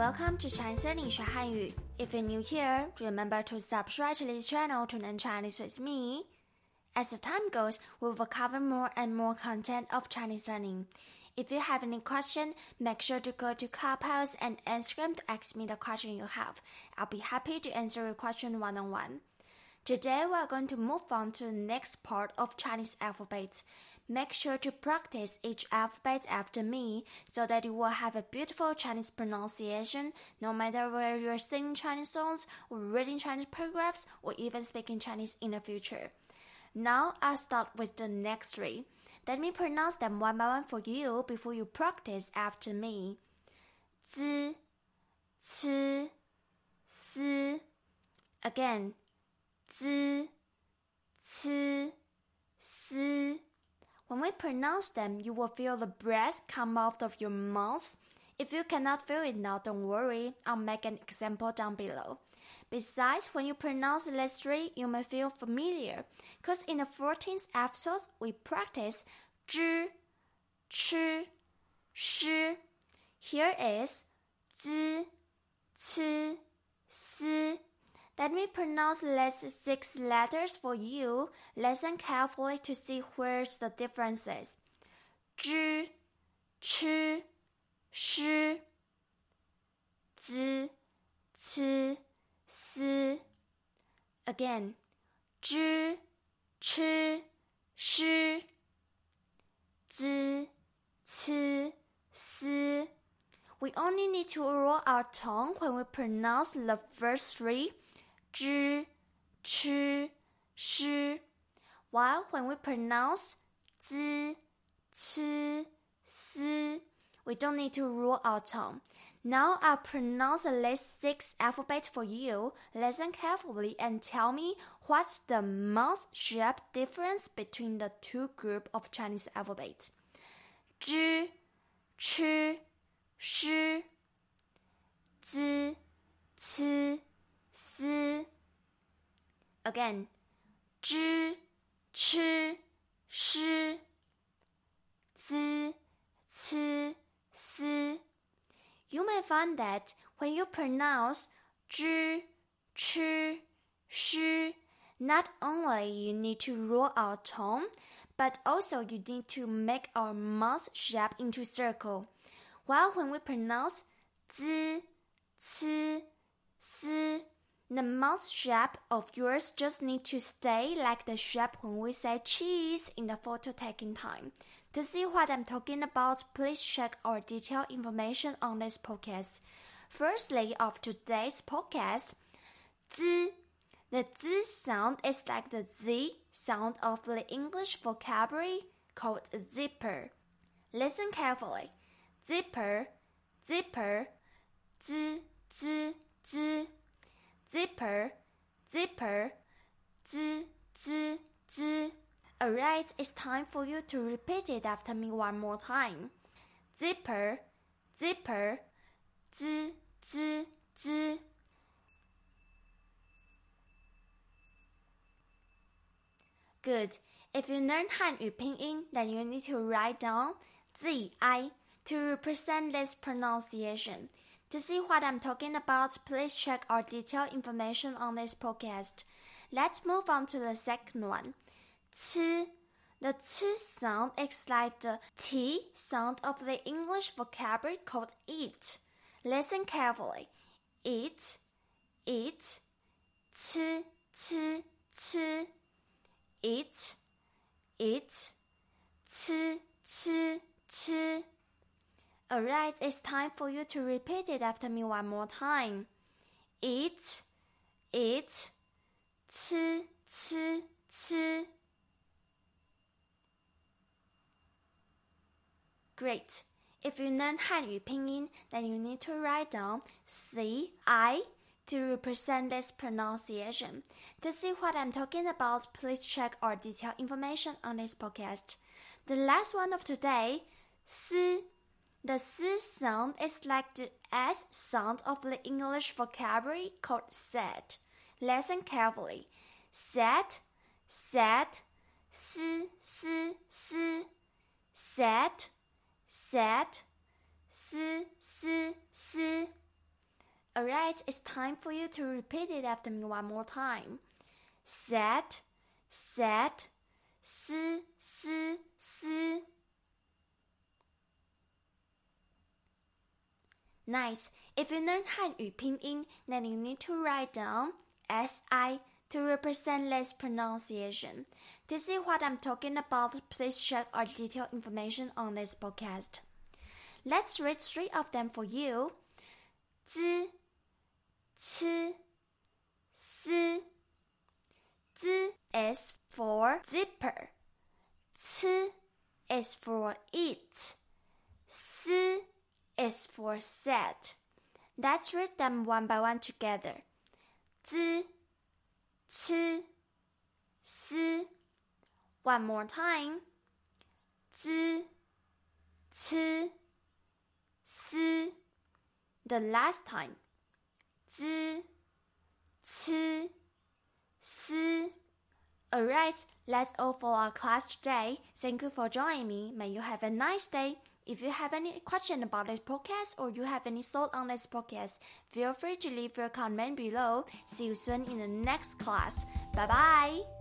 Welcome to Chinese Learning 学汉语. If you're new here, remember to subscribe to this channel to learn Chinese with me. As the time goes, we will cover more and more content of Chinese learning. If you have any question, make sure to go to Clubhouse and Instagram to ask me the question you have. I'll be happy to answer your question one-on-one. -on -one. Today we are going to move on to the next part of Chinese alphabet. Make sure to practice each alphabet after me so that you will have a beautiful Chinese pronunciation no matter where you're singing Chinese songs or reading Chinese paragraphs or even speaking Chinese in the future. Now I'll start with the next three. Let me pronounce them one by one for you before you practice after me. Z, c, s. Again, z, c, s. When we pronounce them, you will feel the breath come out of your mouth. If you cannot feel it now, don't worry. I'll make an example down below. Besides, when you pronounce the three, you may feel familiar, because in the 14th episode, we practice zhi, chi, shi. Here is zi, ci, si. Let me pronounce the last six letters for you. Listen carefully to see where's the differences. zhi, chi, shi, zi, ci. Again, zhi, chi, shi, zi. We only need to roll our tongue when we pronounce the first three, zhi, chi, shi. While when we pronounce zi, ci, si, we don't need to roll our tongue. Now I'll pronounce the last six alphabets for you. Listen carefully and tell me what's the mouth shape difference between the two group of Chinese alphabet. zhi, chi, shi, zi, ci, si. Again, zhi, chi, shi, zi, ci, si. You may find that when you pronounce zhi, chi, shi, not only you need to roll our tongue, but also you need to make our mouth shape into circle. While when we pronounce zi, ci, si, the mouth shape of yours just need to stay like the shape when we say cheese in the photo taking time. To see what I'm talking about, please check our detailed information on this podcast. Firstly, of today's podcast, z. The z sound is like the z sound of the English vocabulary called zipper. Listen carefully. Zipper, zipper, z, z. Zipper, zipper, z, z, z. Alright, it's time for you to repeat it after me one more time. Zipper, zipper, z, z, z. Good. If you learn Hanyu pinyin, then you need to write down zi to represent this pronunciation. To see what I'm talking about, please check our detailed information on this podcast. Let's move on to the second one. Ci. The ci sound is like the t sound of the English vocabulary called eat. Listen carefully. Eat, eat, ci, ci, ci. Eat, eat, ci, ci, ci. Alright, it's time for you to repeat it after me one more time. Eat, eat, ci, ci, ci. Great. If you learn Hanyu pinyin, then you need to write down C I to represent this pronunciation. To see what I'm talking about, please check our detailed information on this podcast. The last one of today, S. The s sound is like the s sound of the English vocabulary called set. Listen carefully. Set, set, s, s, s. Set, set, s, s, s. Alright, it's time for you to repeat it after me one more time. Set, set, s, s, s. Nice. If you learn 汉语拼音, then you need to write down SI to represent less pronunciation. To see what I'm talking about, please check our detailed information on this podcast. Let's read three of them for you. 知吃丝 Z is for zipper. C is for eat. S is for set. Let's read them one by one together. Z, ch, s. One more time. Z, ch, s. The last time. Z, ch, s. Alright, that's all for our class today. Thank you for joining me. May you have a nice day. If you have any question about this podcast or you have any thought on this podcast, feel free to leave your comment below. See you soon in the next class. Bye bye.